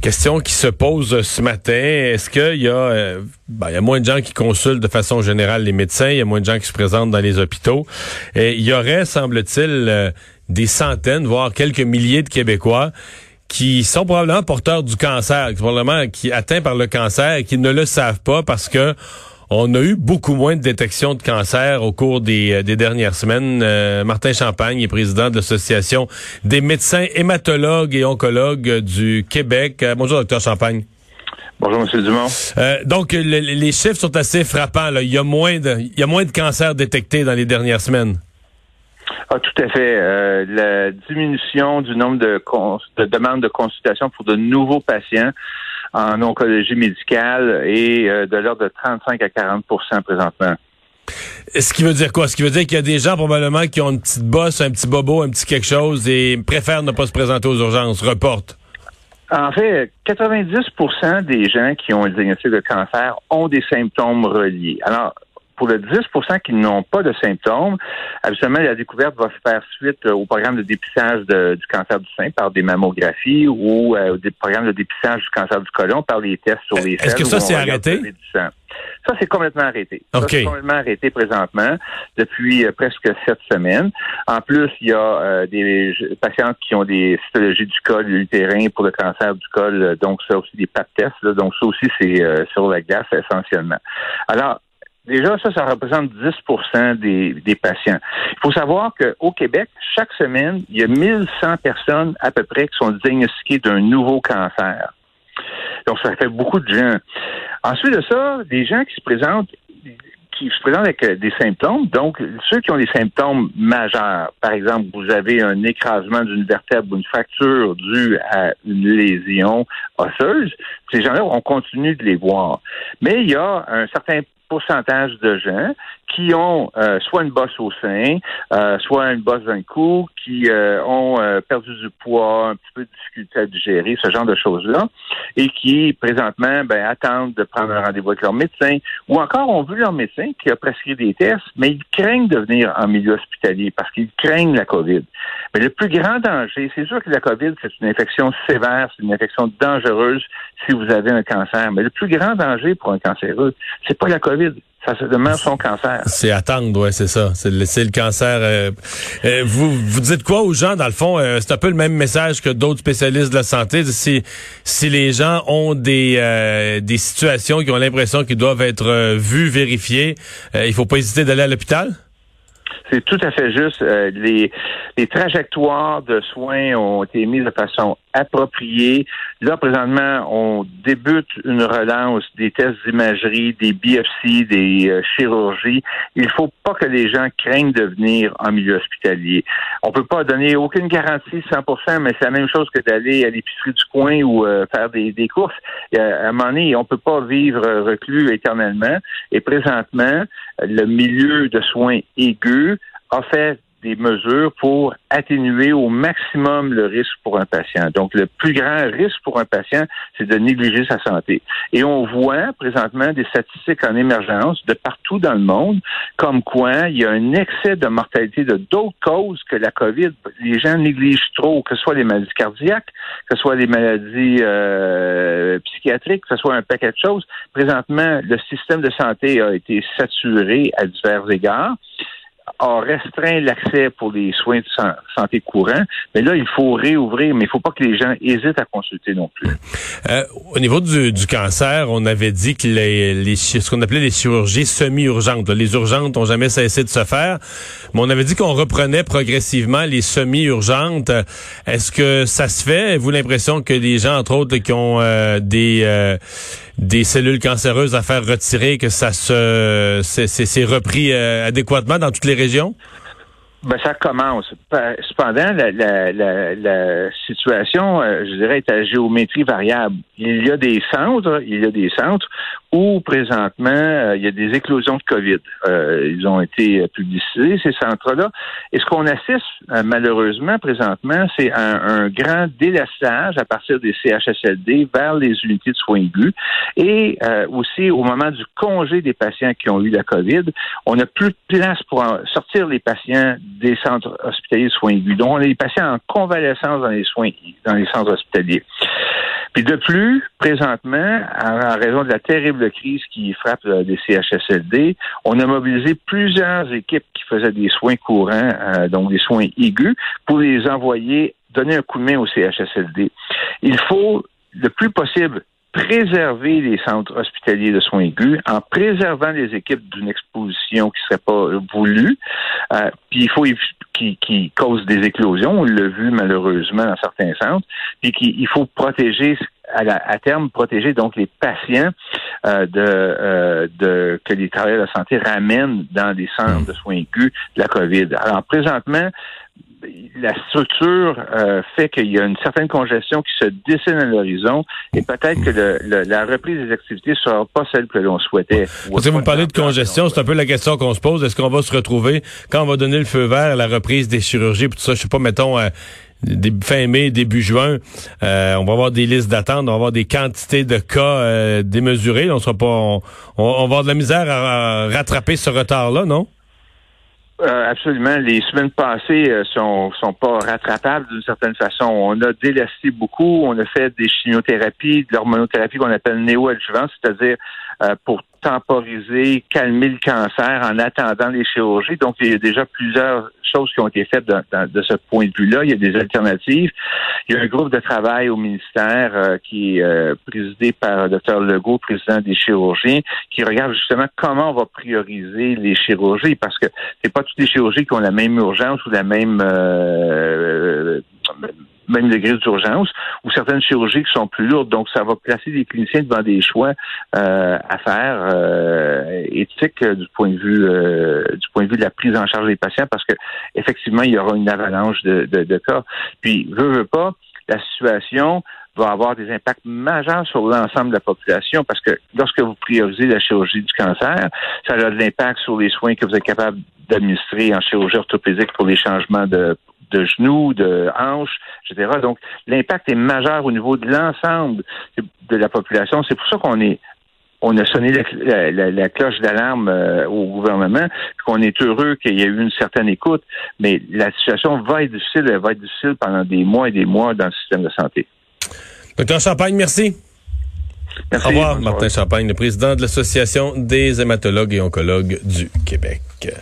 Question qui se pose ce matin. Est-ce qu'il y a, euh, ben, y a moins de gens qui consultent de façon générale les médecins, il y a moins de gens qui se présentent dans les hôpitaux? Et il y aurait, semble-t-il, euh, des centaines, voire quelques milliers de Québécois qui sont probablement porteurs du cancer, qui probablement qui atteints par le cancer et qui ne le savent pas parce que on a eu beaucoup moins de détection de cancer au cours des, euh, dernières semaines. Euh, Martin Champagne est président de l'Association des médecins hématologues et oncologues du Québec. Euh, bonjour, docteur Champagne. Bonjour, M. Dumont. donc, les chiffres sont assez frappants. Il, y a moins de, il y a moins de cancers détectés dans les dernières semaines. Ah, tout à fait. la diminution du nombre de, de demandes de consultation pour de nouveaux patients en oncologie médicale et euh, de l'ordre de 35 à 40% présentement. Ce qui veut dire quoi? Ce qui veut dire qu'il y a des gens probablement qui ont une petite bosse, un petit bobo, un petit quelque chose et préfèrent ne pas se présenter aux urgences, reportent. En fait, 90% des gens qui ont un diagnostic de cancer ont des symptômes reliés. Alors, pour le 10% qui n'ont pas de symptômes, habituellement, la découverte va se faire suite euh, au programme de dépistage du cancer du sein par des mammographies ou euh, des programmes de dépistage du cancer du côlon par les tests sur les Est-ce que ça, c'est arrêté? Ça, c'est complètement arrêté. Ça, c'est complètement arrêté présentement depuis euh, presque sept semaines. En plus, il y a des patientes qui ont des cytologies du col utérin pour le cancer du col, donc ça aussi des pap tests. donc ça aussi, c'est sur la glace essentiellement. Alors, Déjà, ça, ça représente 10 des, des patients. Il faut savoir qu'au Québec, chaque semaine, il y a 1100 personnes à peu près qui sont diagnostiquées d'un nouveau cancer. Donc, ça fait beaucoup de gens. Ensuite de ça, des gens qui se présentent qui se présentent avec euh, des symptômes. Donc, ceux qui ont des symptômes majeurs, par exemple, vous avez un écrasement d'une vertèbre ou une fracture due à une lésion osseuse, ces gens-là, on continue de les voir. Mais il y a un certain pourcentage de gens qui ont euh, soit une bosse au sein, euh, soit une bosse d'un cou, qui euh, ont perdu du poids, un petit peu de difficulté à digérer, ce genre de choses-là, et qui présentement ben, attendent de prendre un rendez-vous avec leur médecin, ou encore ont vu leur médecin qui a prescrit des tests, mais ils craignent de venir en milieu hospitalier parce qu'ils craignent la COVID. Mais le plus grand danger, c'est sûr que la COVID, c'est une infection sévère, c'est une infection dangereuse si vous avez un cancer, mais le plus grand danger pour un cancéreux, c'est pas la COVID ça se demeure son cancer. C'est attendre, ouais, c'est ça. C'est le, cancer. Euh, euh, vous, vous dites quoi aux gens, dans le fond? Euh, c'est un peu le même message que d'autres spécialistes de la santé. Si, si les gens ont des, des situations qui ont l'impression qu'ils doivent être vus, vérifiés, il faut pas hésiter d'aller à l'hôpital? C'est tout à fait juste. les, les trajectoires de soins ont été mises de façon appropriée. Là, présentement, on débute une relance des tests d'imagerie, des biopsies, des euh, chirurgies. Il ne faut pas que les gens craignent de venir en milieu hospitalier. On peut pas donner aucune garantie 100%, mais c'est la même chose que d'aller à l'épicerie du coin ou euh, faire des, courses. à un moment donné, on peut pas vivre reclus éternellement. Et présentement, le milieu de soins aigus a fait des mesures pour atténuer au maximum le risque pour un patient. Donc, le plus grand risque pour un patient, c'est de négliger sa santé. Et on voit présentement des statistiques en émergence de partout dans le monde, comme quoi il y a un excès de mortalité de d'autres causes que la COVID. Les gens négligent trop, que ce soit les maladies cardiaques, que ce soit les maladies euh, psychiatriques, que ce soit un paquet de choses. Présentement, le système de santé a été saturé à divers égards a restreint l'accès pour les soins de santé courants. Mais là, il faut réouvrir, mais il ne faut pas que les gens hésitent à consulter non plus. Euh, au niveau du, cancer, on avait dit que les, ce qu'on appelait les chirurgies semi-urgentes, les urgentes n'ont jamais cessé de se faire, mais on avait dit qu'on reprenait progressivement les semi-urgentes. Est-ce que ça se fait? Avez-vous l'impression que les gens, entre autres, qui ont euh, des... Euh, des cellules cancéreuses à faire retirer, que ça se c'est repris euh, adéquatement dans toutes les régions? Ben, ça commence. Cependant, la, la, la, la situation, euh, je dirais, est à géométrie variable. Il y a des centres, il y a des centres où présentement euh, il y a des éclosions de COVID. Euh, ils ont été publicisés ces centres-là. Et ce qu'on assiste malheureusement présentement, c'est un, un, grand délassage à partir des CHSLD vers les unités de soins aigus. Et aussi au moment du congé des patients qui ont eu la COVID, on n'a plus de place pour sortir les patients des centres hospitaliers de soins aigus. Donc, on a des patients en convalescence dans les soins, dans les centres hospitaliers. Puis de plus, présentement, en, raison de la terrible crise qui frappe euh, les CHSLD, on a mobilisé plusieurs équipes qui faisaient des soins courants, euh, donc des soins aigus, pour les envoyer donner un coup de main au CHSLD. Il faut le plus possible préserver les centres hospitaliers de soins aigus en préservant les équipes d'une exposition qui serait pas voulue. Euh, puis il faut qui, qui cause des éclosions, on l'a vu malheureusement dans certains centres, puis qu'il faut protéger à, à, terme protéger donc les patients euh, de, euh, de que les travailleurs de la santé ramènent dans des centres de soins aigus de la COVID. Alors présentement, la structure euh, fait qu'il y a une certaine congestion qui se dessine à l'horizon et peut-être que le, la reprise des activités ne sera pas celle que l'on souhaitait. Parce que vous parlez de congestion, c'est un peu la question qu'on se pose. Est-ce qu'on va se retrouver quand on va donner le feu vert à la reprise des chirurgies, tout ça, je sais pas, mettons euh, fin mai, début juin, euh, on va avoir des listes d'attente, on va avoir des quantités de cas démesurées. On sera pas, on, on, va avoir de la misère à rattraper ce retard-là, non? Euh, absolument. Les semaines passées euh, sont, sont pas rattrapables d'une certaine façon. On a délasté beaucoup. On a fait des chimiothérapies, de l'hormonothérapie qu'on appelle néo-adjuvante, c'est-à-dire euh, pour temporiser, calmer le cancer en attendant les chirurgies. Donc, il y a déjà plusieurs choses qui ont été faites de ce point de vue-là. Il y a des alternatives. Il y a un groupe de travail au ministère euh, qui est euh, présidé par Dr Legault, président des chirurgiens, qui regarde justement comment on va prioriser les chirurgies, parce que c'est pas toutes les chirurgies qui ont la même urgence ou la même euh, même degré d'urgence, ou certaines chirurgies qui sont plus lourdes. Donc, ça va placer les cliniciens devant des choix euh, à faire euh, éthiques euh, du point de vue euh, du point de vue de la prise en charge des patients, parce que effectivement, il y aura une avalanche de, de, de cas. Puis, veut, veut pas, la situation va avoir des impacts majeurs sur l'ensemble de la population parce que lorsque vous priorisez la chirurgie du cancer, ça a de l'impact sur les soins que vous êtes capable d'administrer en chirurgie orthopédique pour les changements de de genoux, de hanches, etc. Donc, l'impact est majeur au niveau de l'ensemble de la population. C'est pour ça qu'on est on a sonné la, cloche d'alarme euh, au gouvernement, qu'on est heureux qu'il y ait eu une certaine écoute, mais la situation va être difficile, elle va être difficile pendant des mois et des mois dans le système de santé. Docteur Champagne, merci. Merci. Au revoir, Martin Champagne, le président de l'Association des hématologues et oncologues du Québec.